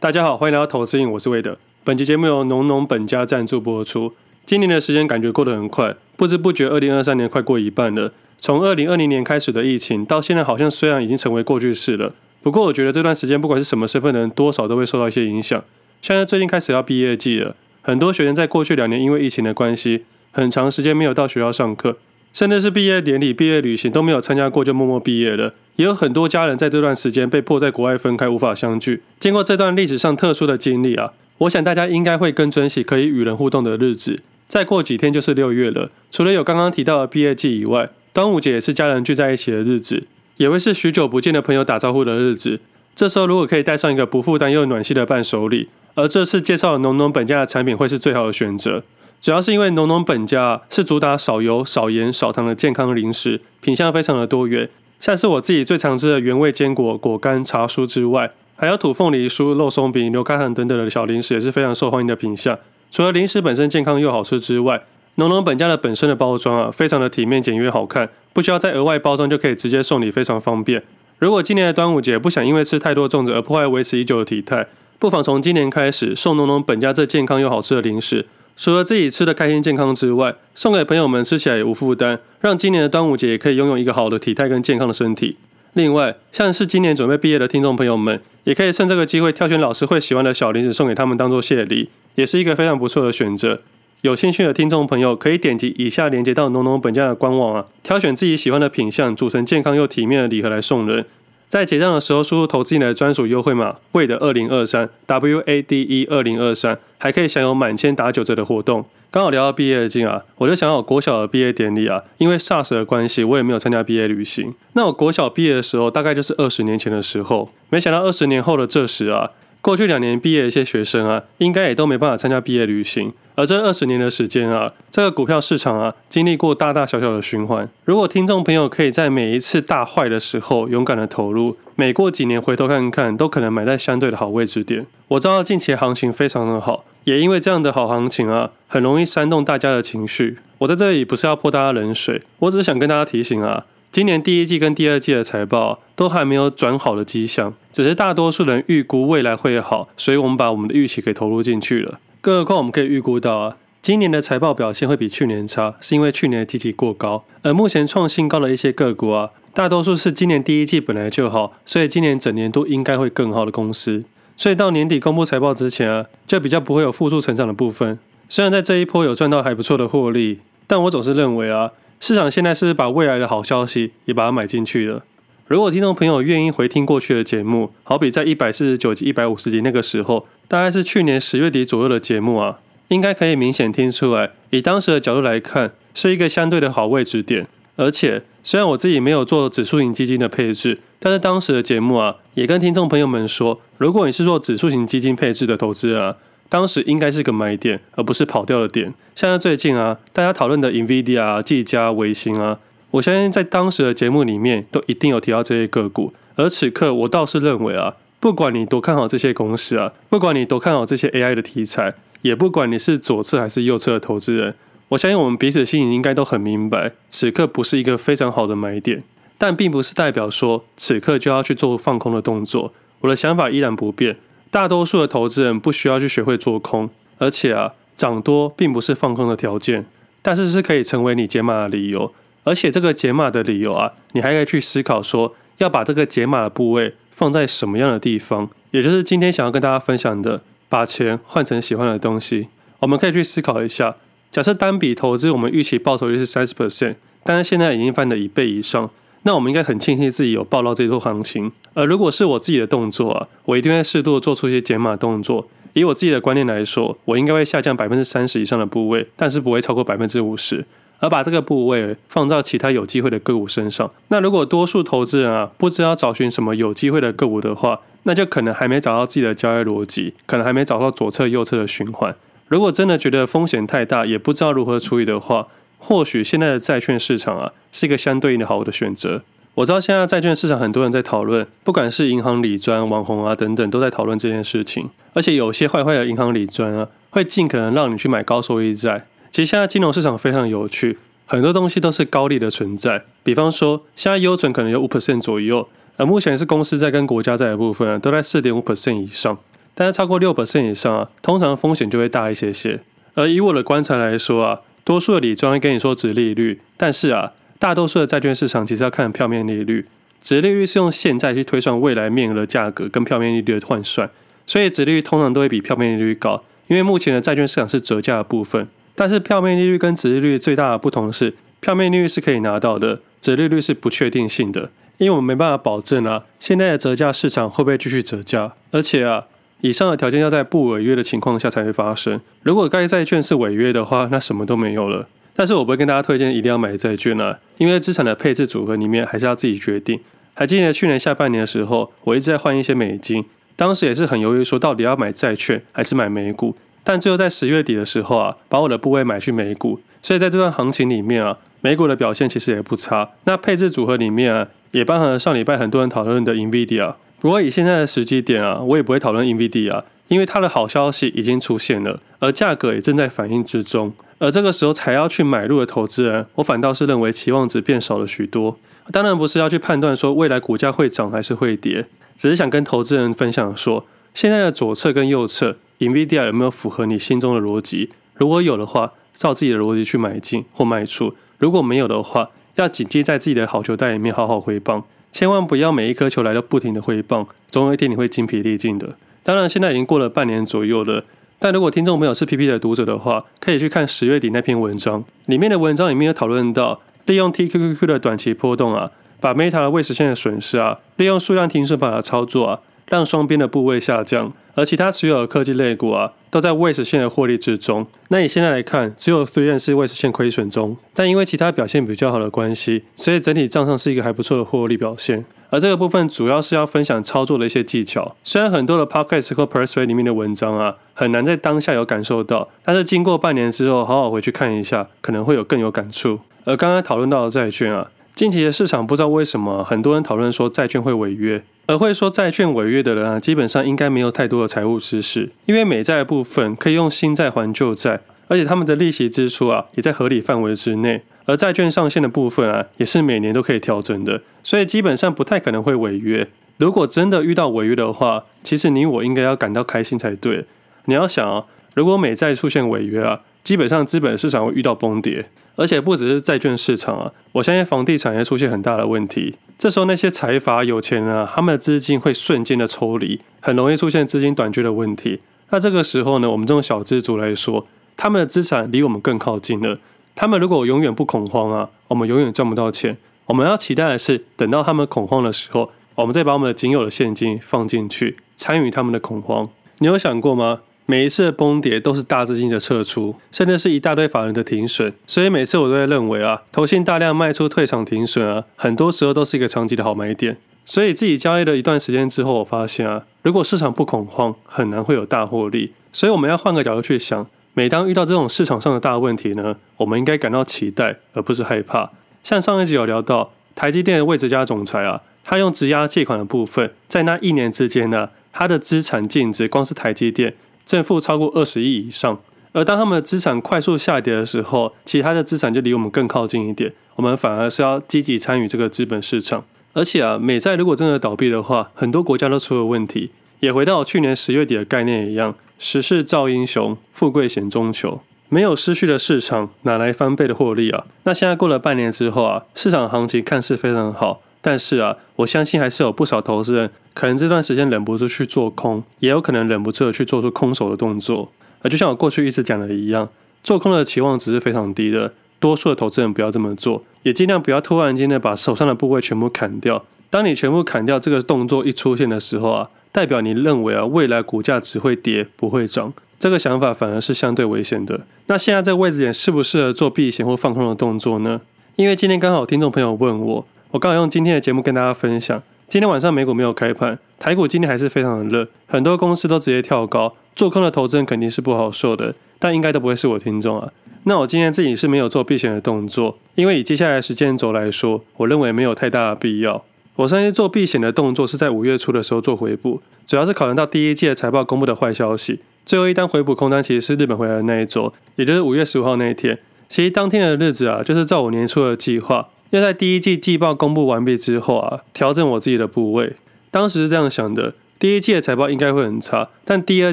大家好，欢迎来到投资瘾，我是魏德。本期节目由浓浓本家赞助播出。今年的时间感觉过得很快，不知不觉二零二三年快过一半了。从二零二零年开始的疫情，到现在好像虽然已经成为过去式了，不过我觉得这段时间不管是什么身份的人，多少都会受到一些影响。现在最近开始要毕业季了，很多学生在过去两年因为疫情的关系，很长时间没有到学校上课。甚至是毕业典礼、毕业旅行都没有参加过，就默默毕业了。也有很多家人在这段时间被迫在国外分开，无法相聚。经过这段历史上特殊的经历啊，我想大家应该会更珍惜可以与人互动的日子。再过几天就是六月了，除了有刚刚提到的毕业季以外，端午节也是家人聚在一起的日子，也会是许久不见的朋友打招呼的日子。这时候如果可以带上一个不负担又暖心的伴手礼，而这次介绍的浓浓本家的产品会是最好的选择。主要是因为浓浓本家是主打少油、少盐、少糖的健康零食，品相非常的多元。像是我自己最常吃的原味坚果、果干、茶酥之外，还有土凤梨酥、肉松饼、牛轧糖等等的小零食也是非常受欢迎的品相。除了零食本身健康又好吃之外，浓浓本家的本身的包装啊，非常的体面、简约、好看，不需要再额外包装就可以直接送礼，非常方便。如果今年的端午节不想因为吃太多粽子而破坏维持已久的体态，不妨从今年开始送浓浓本家这健康又好吃的零食。除了自己吃的开心健康之外，送给朋友们吃起来也无负担，让今年的端午节也可以拥有一个好的体态跟健康的身体。另外，像是今年准备毕业的听众朋友们，也可以趁这个机会挑选老师会喜欢的小零食送给他们当做谢礼，也是一个非常不错的选择。有兴趣的听众朋友可以点击以下链接到浓浓本家的官网啊，挑选自己喜欢的品相，组成健康又体面的礼盒来送人。在结账的时候输入投资瘾的专属优惠码 WADE 二零二三 W A D E 二零二三，还可以享有满千打九折的活动。刚好聊到毕业季啊，我就想到我国小的毕业典礼啊，因为 SARS 的关系，我也没有参加毕业旅行。那我国小毕业的时候，大概就是二十年前的时候，没想到二十年后的这时啊。过去两年毕业的一些学生啊，应该也都没办法参加毕业旅行。而这二十年的时间啊，这个股票市场啊，经历过大大小小的循环。如果听众朋友可以在每一次大坏的时候勇敢的投入，每过几年回头看看，都可能买在相对的好位置点。我知道近期的行情非常的好，也因为这样的好行情啊，很容易煽动大家的情绪。我在这里不是要泼大家冷水，我只是想跟大家提醒啊。今年第一季跟第二季的财报都还没有转好的迹象，只是大多数人预估未来会好，所以我们把我们的预期给投入进去了。更何况我们可以预估到啊，今年的财报表现会比去年差，是因为去年的基期过高，而目前创新高的一些个股啊，大多数是今年第一季本来就好，所以今年整年都应该会更好的公司，所以到年底公布财报之前啊，就比较不会有负数成长的部分。虽然在这一波有赚到还不错的获利，但我总是认为啊。市场现在是把未来的好消息也把它买进去了。如果听众朋友愿意回听过去的节目，好比在一百四十九集、一百五十集那个时候，大概是去年十月底左右的节目啊，应该可以明显听出来，以当时的角度来看，是一个相对的好位置点。而且，虽然我自己没有做指数型基金的配置，但是当时的节目啊，也跟听众朋友们说，如果你是做指数型基金配置的投资人啊。当时应该是个买点，而不是跑掉的点。像在最近啊，大家讨论的 NVIDIA 啊、技嘉、微星啊，我相信在当时的节目里面都一定有提到这些个股。而此刻，我倒是认为啊，不管你多看好这些公司啊，不管你多看好这些 AI 的题材，也不管你是左侧还是右侧的投资人，我相信我们彼此心里应该都很明白，此刻不是一个非常好的买点。但并不是代表说此刻就要去做放空的动作。我的想法依然不变。大多数的投资人不需要去学会做空，而且啊，涨多并不是放空的条件，但是是可以成为你解码的理由。而且这个解码的理由啊，你还可以去思考说，要把这个解码的部位放在什么样的地方，也就是今天想要跟大家分享的，把钱换成喜欢的东西。我们可以去思考一下，假设单笔投资我们预期报酬率是三十 percent，但是现在已经翻了一倍以上。那我们应该很庆幸自己有报到这波行情，而如果是我自己的动作啊，我一定会适度做出一些减码动作。以我自己的观念来说，我应该会下降百分之三十以上的部位，但是不会超过百分之五十，而把这个部位放到其他有机会的个股身上。那如果多数投资人啊不知道找寻什么有机会的个股的话，那就可能还没找到自己的交易逻辑，可能还没找到左侧右侧的循环。如果真的觉得风险太大，也不知道如何处理的话，或许现在的债券市场啊，是一个相对应的好的选择。我知道现在债券市场很多人在讨论，不管是银行理专、网红啊等等，都在讨论这件事情。而且有些坏坏的银行理专啊，会尽可能让你去买高收益债。其实现在金融市场非常有趣，很多东西都是高利的存在。比方说，现在优存可能有五 percent 左右，而目前是公司债跟国家债的部分啊，都在四点五 percent 以上。但是超过六 percent 以上啊，通常风险就会大一些些。而以我的观察来说啊，多数的理专会跟你说殖利率，但是啊，大多数的债券市场其实要看票面利率。殖利率是用现在去推算未来面额的价格跟票面利率的换算，所以殖利率通常都会比票面利率高，因为目前的债券市场是折价的部分。但是票面利率跟殖利率最大的不同是，票面利率是可以拿到的，殖利率是不确定性的，因为我们没办法保证啊，现在的折价市场会不会继续折价，而且啊，以上的条件要在不违约的情况下才会发生。如果该债券是违约的话，那什么都没有了。但是我不会跟大家推荐一定要买债券啊，因为资产的配置组合里面还是要自己决定。还记得去年下半年的时候，我一直在换一些美金，当时也是很犹豫，说到底要买债券还是买美股。但最后在十月底的时候啊，把我的部位买去美股。所以在这段行情里面啊，美股的表现其实也不差。那配置组合里面啊，也包含了上礼拜很多人讨论的 NVIDIA。不过以现在的时机点啊，我也不会讨论 NVIDIA，因为它的好消息已经出现了，而价格也正在反应之中。而这个时候才要去买入的投资人，我反倒是认为期望值变少了许多。当然不是要去判断说未来股价会涨还是会跌，只是想跟投资人分享说，现在的左侧跟右侧，NVIDIA 有没有符合你心中的逻辑？如果有的话，照自己的逻辑去买进或卖出；如果没有的话，要谨记在自己的好球袋里面好好挥棒，千万不要每一颗球来都不停的挥棒，总有一天你会精疲力尽的。当然，现在已经过了半年左右了，但如果听众没有是 PP 的读者的话，可以去看十月底那篇文章，里面的文章里面有讨论到。利用 TQQQ 的短期波动啊，把 Meta 的未实现的损失啊，利用数量停损法的操作啊，让双边的部位下降，而其他持有的科技类股啊，都在未实现的获利之中。那以现在来看，只有 3M 是未实现亏损中，但因为其他表现比较好的关系，所以整体账上是一个还不错的获利表现。而这个部分主要是要分享操作的一些技巧。虽然很多的 Podcast 和 Persuade 里面的文章啊，很难在当下有感受到，但是经过半年之后，好好回去看一下，可能会有更有感触。而刚刚讨论到的债券啊，近期的市场不知道为什么很多人讨论说债券会违约，而会说债券违约的人啊，基本上应该没有太多的财务知识，因为美债的部分可以用新债还旧债，而且他们的利息支出啊也在合理范围之内，而债券上限的部分啊也是每年都可以调整的，所以基本上不太可能会违约。如果真的遇到违约的话，其实你我应该要感到开心才对。你要想啊，如果美债出现违约啊，基本上资本市场会遇到崩跌。而且不只是债券市场啊，我相信房地产也出现很大的问题。这时候那些财阀有钱人啊，他们的资金会瞬间的抽离，很容易出现资金短缺的问题。那这个时候呢，我们这种小资族来说，他们的资产离我们更靠近了。他们如果永远不恐慌啊，我们永远赚不到钱。我们要期待的是，等到他们恐慌的时候，我们再把我们的仅有的现金放进去，参与他们的恐慌。你有想过吗？每一次的崩跌都是大资金的撤出，甚至是一大堆法人的停损，所以每次我都会认为啊，投信大量卖出退场停损啊，很多时候都是一个长期的好买点。所以自己交易了一段时间之后，我发现啊，如果市场不恐慌，很难会有大获利。所以我们要换个角度去想，每当遇到这种市场上的大问题呢，我们应该感到期待，而不是害怕。像上一集有聊到台积电的魏哲家总裁啊，他用质押借款的部分，在那一年之间呢，他的资产净值光是台积电。正负超过二十亿以上，而当他们的资产快速下跌的时候，其他的资产就离我们更靠近一点，我们反而是要积极参与这个资本市场。而且啊，美债如果真的倒闭的话，很多国家都出了问题。也回到去年十月底的概念一样，时势造英雄，富贵险中求。没有失去的市场，哪来翻倍的获利啊？那现在过了半年之后啊，市场行情看似非常好。但是啊，我相信还是有不少投资人可能这段时间忍不住去做空，也有可能忍不住的去做出空手的动作。而就像我过去一直讲的一样，做空的期望值是非常低的，多数的投资人不要这么做，也尽量不要突然间的把手上的部位全部砍掉。当你全部砍掉这个动作一出现的时候啊，代表你认为啊未来股价只会跌不会涨，这个想法反而是相对危险的。那现在这个位置点适不适合做避险或放空的动作呢？因为今天刚好听众朋友问我。我刚好用今天的节目跟大家分享，今天晚上美股没有开盘，台股今天还是非常的热，很多公司都直接跳高，做空的投资人肯定是不好受的，但应该都不会是我听众啊。那我今天自己是没有做避险的动作，因为以接下来的时间轴来说，我认为没有太大的必要。我上次做避险的动作是在五月初的时候做回补，主要是考量到第一季的财报公布的坏消息，最后一单回补空单其实是日本回来的那一周，也就是五月十五号那一天。其实当天的日子啊，就是照我年初的计划。要在第一季季报公布完毕之后啊，调整我自己的部位。当时是这样想的：第一季的财报应该会很差，但第二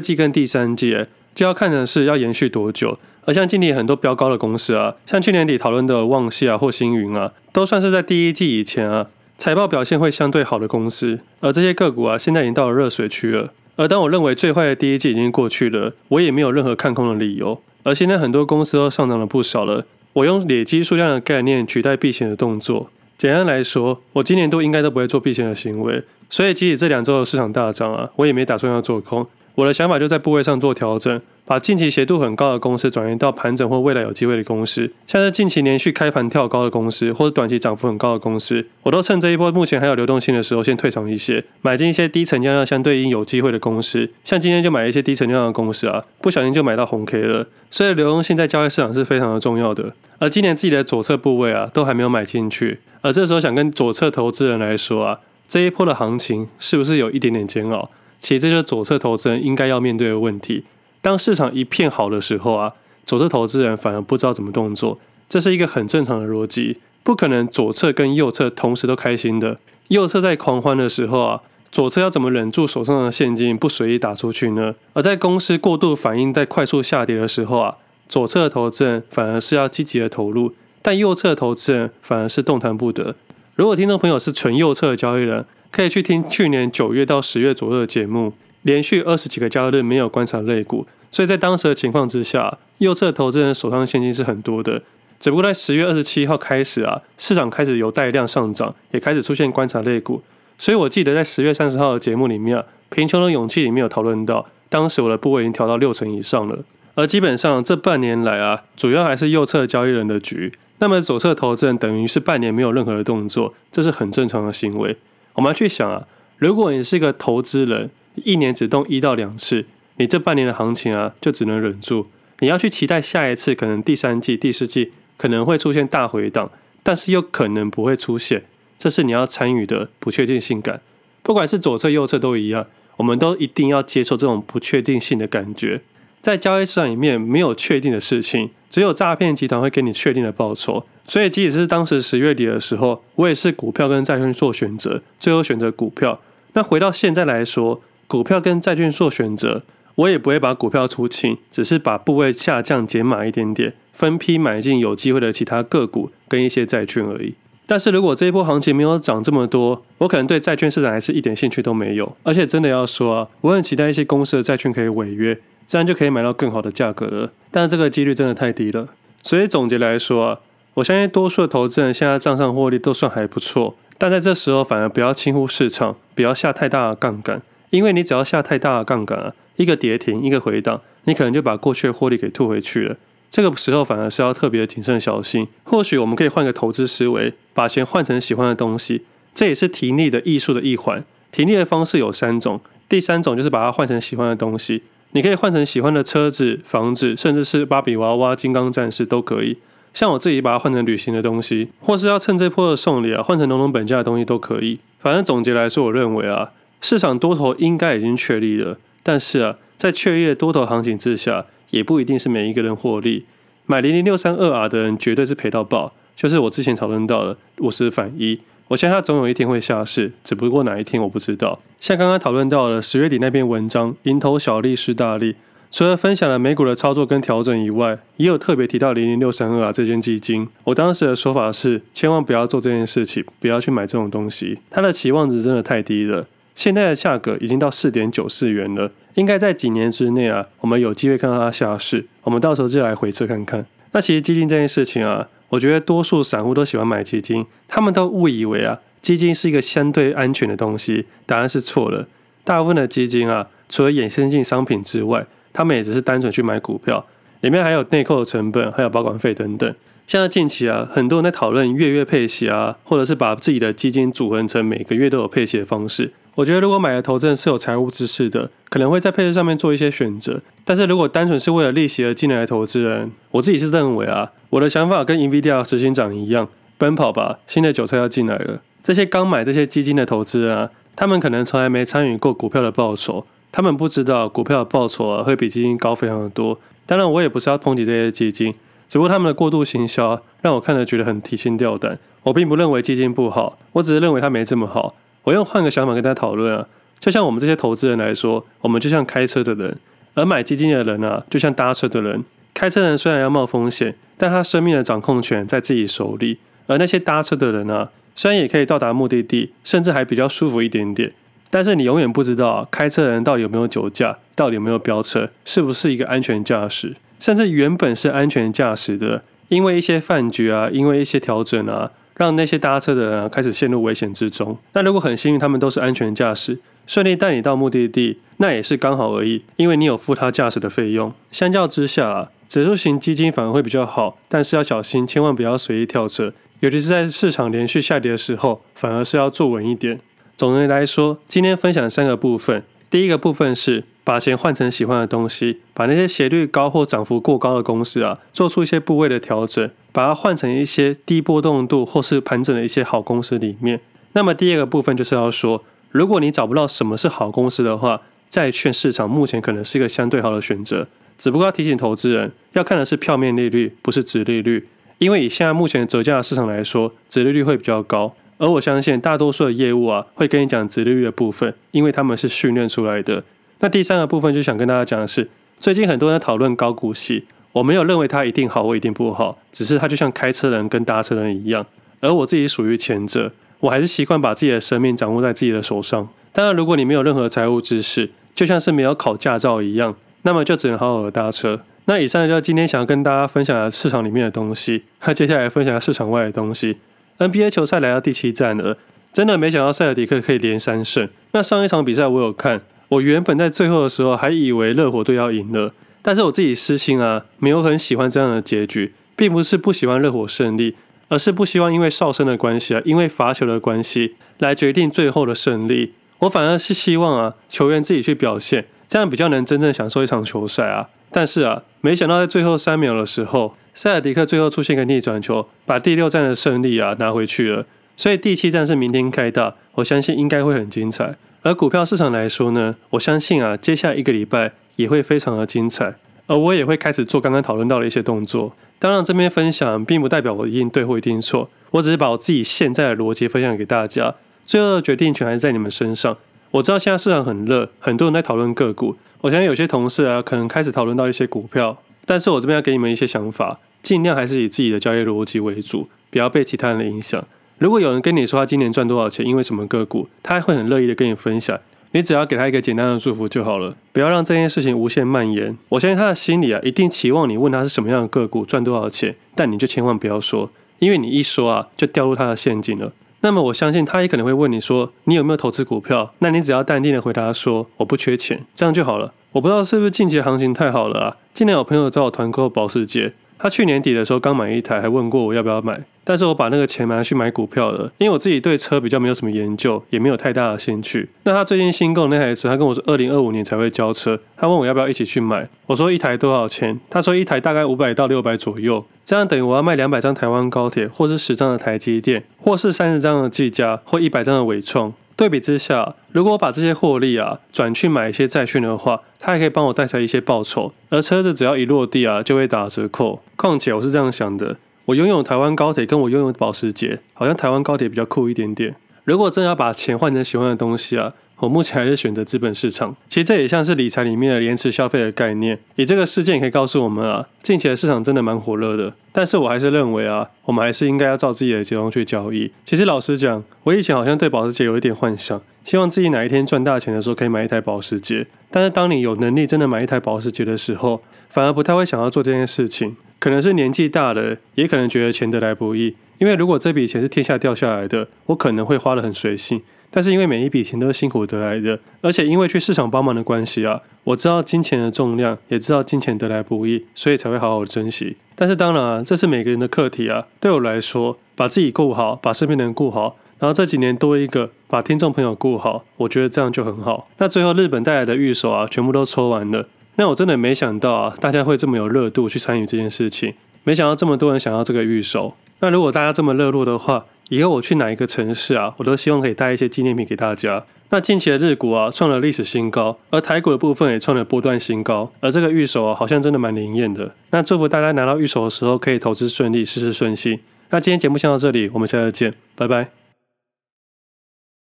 季跟第三季就要看成是要延续多久。而像今年很多飙高的公司啊，像去年底讨论的旺矽啊或星云啊，都算是在第一季以前啊财报表现会相对好的公司。而这些个股啊，现在已经到了热水区了。而当我认为最坏的第一季已经过去了，我也没有任何看空的理由。而现在很多公司都上涨了不少了。我用累积数量的概念取代避险的动作。简单来说，我今年都应该都不会做避险的行为。所以即使这两周的市场大涨啊，我也没打算要做空。我的想法就在部位上做调整，把近期斜度很高的公司转移到盘整或未来有机会的公司，像是近期连续开盘跳高的公司，或者短期涨幅很高的公司，我都趁这一波目前还有流动性的时候，先退场一些，买进一些低成交量相对应有机会的公司，像今天就买一些低成交量的公司啊，不小心就买到红 K 了。所以流动性在交易市场是非常的重要的。而今年自己的左侧部位啊，都还没有买进去，而这时候想跟左侧投资人来说啊，这一波的行情是不是有一点点煎熬？其实这就是左侧投资人应该要面对的问题。当市场一片好的时候啊，左侧投资人反而不知道怎么动作，这是一个很正常的逻辑。不可能左侧跟右侧同时都开心的。右侧在狂欢的时候啊，左侧要怎么忍住手上的现金不随意打出去呢？而在公司过度反应在快速下跌的时候啊，左侧的投资人反而是要积极的投入，但右侧的投资人反而是动弹不得。如果听众朋友是纯右侧的交易人，可以去听去年九月到十月左右的节目，连续二十几个交易日没有观察类股，所以在当时的情况之下，右侧投资人手上的现金是很多的。只不过在十月二十七号开始啊，市场开始有带量上涨，也开始出现观察类股。所以我记得在十月三十号的节目里面啊，贫穷的勇气里面有讨论到，当时我的部位已经调到六成以上了。而基本上这半年来啊，主要还是右侧交易人的局。那么左侧投资人等于是半年没有任何的动作，这是很正常的行为。我们要去想啊，如果你是一个投资人，一年只动一到两次，你这半年的行情啊，就只能忍住。你要去期待下一次，可能第三季、第四季可能会出现大回档，但是又可能不会出现，这是你要参与的不确定性感。不管是左侧、右侧都一样，我们都一定要接受这种不确定性的感觉。在交易市场里面，没有确定的事情，只有诈骗集团会给你确定的报酬。所以，即使是当时十月底的时候，我也是股票跟债券做选择，最后选择股票。那回到现在来说，股票跟债券做选择，我也不会把股票出清，只是把部位下降减码一点点，分批买进有机会的其他个股跟一些债券而已。但是如果这一波行情没有涨这么多，我可能对债券市场还是一点兴趣都没有。而且真的要说啊，我很期待一些公司的债券可以违约，这样就可以买到更好的价格了。但是这个几率真的太低了。所以总结来说啊。我相信多数的投资人现在账上获利都算还不错，但在这时候反而不要轻忽市场，不要下太大的杠杆，因为你只要下太大的杠杆啊，一个跌停，一个回档，你可能就把过去的获利给吐回去了。这个时候反而是要特别谨慎小心。或许我们可以换个投资思维，把钱换成喜欢的东西，这也是提利的艺术的一环。提利的方式有三种，第三种就是把它换成喜欢的东西，你可以换成喜欢的车子、房子，甚至是芭比娃娃、金刚战士都可以。像我自己把它换成旅行的东西，或是要趁这波的送礼啊，换成浓浓本价的东西都可以。反正总结来说，我认为啊，市场多头应该已经确立了，但是啊，在确立的多头行情之下，也不一定是每一个人获利。买零零六三二 R 的人绝对是赔到爆，就是我之前讨论到的五十反一，我相信它总有一天会下市，只不过哪一天我不知道。像刚刚讨论到了十月底那篇文章，蝇头小利是大利。除了分享了美股的操作跟调整以外，也有特别提到零零六三二啊这间基金。我当时的说法是，千万不要做这件事情，不要去买这种东西，它的期望值真的太低了。现在的价格已经到四点九四元了，应该在几年之内啊，我们有机会看到它下市。我们到时候就来回测看看。那其实基金这件事情啊，我觉得多数散户都喜欢买基金，他们都误以为啊，基金是一个相对安全的东西，答案是错了。大部分的基金啊，除了衍生性商品之外，他们也只是单纯去买股票，里面还有内扣的成本，还有保管费等等。现在近期啊，很多人在讨论月月配息啊，或者是把自己的基金组合成每个月都有配息的方式。我觉得如果买的投资人是有财务知识的，可能会在配置上面做一些选择。但是如果单纯是为了利息而进来的投资人，我自己是认为啊，我的想法跟 NVIDIA 执行长一样，奔跑吧，新的韭菜要进来了。这些刚买这些基金的投资人啊，他们可能从来没参与过股票的报酬。他们不知道股票的报酬啊会比基金高非常的多。当然，我也不是要抨击这些基金，只不过他们的过度行销让我看了觉得很提心吊胆。我并不认为基金不好，我只是认为它没这么好。我用换个想法跟大家讨论啊，就像我们这些投资人来说，我们就像开车的人，而买基金的人啊，就像搭车的人。开车人虽然要冒风险，但他生命的掌控权在自己手里；而那些搭车的人啊，虽然也可以到达目的地，甚至还比较舒服一点点，但是你永远不知道，开车人到底有没有酒驾，到底有没有飙车，是不是一个安全驾驶，甚至原本是安全驾驶的，因为一些饭局啊，因为一些调整啊。让那些搭车的人啊开始陷入危险之中。那如果很幸运，他们都是安全驾驶，顺利带你到目的地，那也是刚好而已，因为你有付他驾驶的费用。相较之下，指数型基金反而会比较好，但是要小心，千万不要随意跳车，尤其是在市场连续下跌的时候，反而是要坐稳一点。总的来说，今天分享三个部分，第一个部分是。把钱换成喜欢的东西，把那些斜率高或涨幅过高的公司啊，做出一些部位的调整，把它换成一些低波动度或是盘整的一些好公司里面。那么第二个部分就是要说，如果你找不到什么是好公司的话，债券市场目前可能是一个相对好的选择。只不过要提醒投资人，要看的是票面利率，不是殖利率，因为以现在目前折价市场来说，殖利率会比较高。而我相信大多数的业务啊，会跟你讲殖利率的部分，因为他们是训练出来的。那第三个部分就想跟大家讲的是，最近很多人讨论高股息，我没有认为它一定好或一定不好，只是它就像开车人跟搭车人一样，而我自己属于前者，我还是习惯把自己的生命掌握在自己的手上。当然，如果你没有任何财务知识，就像是没有考驾照一样，那么就只能好好的搭车。那以上就是今天想要跟大家分享的市场里面的东西，那接下来分享市场外的东西。NBA 球赛来到第七战了，真的没想到塞尔迪克可以连三胜。那上一场比赛我有看。我原本在最后的时候还以为热火队要赢了，但是我自己私心啊，没有很喜欢这样的结局，并不是不喜欢热火胜利，而是不希望因为哨声的关系啊，因为罚球的关系来决定最后的胜利。我反而是希望啊，球员自己去表现，这样比较能真正享受一场球赛啊。但是啊，没想到在最后三秒的时候，塞尔迪克最后出现个逆转球，把第六战的胜利啊拿回去了。所以第七战是明天开打，我相信应该会很精彩。而股票市场来说呢，我相信啊，接下来一个礼拜也会非常的精彩，而我也会开始做刚刚讨论到的一些动作。当然，这边分享并不代表我一定对或一定错，我只是把我自己现在的逻辑分享给大家，最后的决定权还是在你们身上。我知道现在市场很热，很多人在讨论个股，我相信有些同事啊，可能开始讨论到一些股票，但是我这边要给你们一些想法，尽量还是以自己的交易逻辑为主，不要被其他人的影响。如果有人跟你说他今年赚多少钱，因为什么个股，他会很乐意的跟你分享。你只要给他一个简单的祝福就好了，不要让这件事情无限蔓延。我相信他的心里啊，一定期望你问他是什么样的个股，赚多少钱，但你就千万不要说，因为你一说啊，就掉入他的陷阱了。那么我相信他也可能会问你说，你有没有投资股票？那你只要淡定的回答说，我不缺钱，这样就好了。我不知道是不是近期行情太好了啊？今年有朋友找我团购保时捷。他去年底的时候刚买一台，还问过我要不要买，但是我把那个钱拿去买股票了，因为我自己对车比较没有什么研究，也没有太大的兴趣。那他最近新购那台车，他跟我说二零二五年才会交车，他问我要不要一起去买，我说一台多少钱？他说一台大概五百到六百左右，这样等于我要卖两百张台湾高铁，或是十张的台积电，或是三十张的技嘉，或一百张的纬创。对比之下，如果我把这些获利啊转去买一些债券的话，它还可以帮我带来一些报酬。而车子只要一落地啊，就会打折扣。况且我是这样想的，我拥有台湾高铁，跟我拥有保时捷，好像台湾高铁比较酷一点点。如果真的要把钱换成喜欢的东西啊。我目前还是选择资本市场，其实这也像是理财里面的延迟消费的概念。以这个事件可以告诉我们啊，近期的市场真的蛮火热的。但是我还是认为啊，我们还是应该要照自己的节奏去交易。其实老实讲，我以前好像对保时捷有一点幻想，希望自己哪一天赚大钱的时候可以买一台保时捷。但是当你有能力真的买一台保时捷的时候，反而不太会想要做这件事情。可能是年纪大了，也可能觉得钱得来不易。因为如果这笔钱是天下掉下来的，我可能会花得很随性。但是因为每一笔钱都是辛苦得来的，而且因为去市场帮忙的关系啊，我知道金钱的重量，也知道金钱得来不易，所以才会好好珍惜。但是当然啊，这是每个人的课题啊。对我来说，把自己顾好，把身边的人顾好，然后这几年多一个把听众朋友顾好，我觉得这样就很好。那最后日本带来的预售啊，全部都抽完了。那我真的没想到啊，大家会这么有热度去参与这件事情，没想到这么多人想要这个预售。那如果大家这么热络的话，以后我去哪一个城市啊，我都希望可以带一些纪念品给大家。那近期的日股啊创了历史新高，而台股的部分也创了波段新高。而这个预手啊，好像真的蛮灵验的。那祝福大家拿到预手的时候可以投资顺利，事事顺心。那今天节目先到这里，我们下次见，拜拜。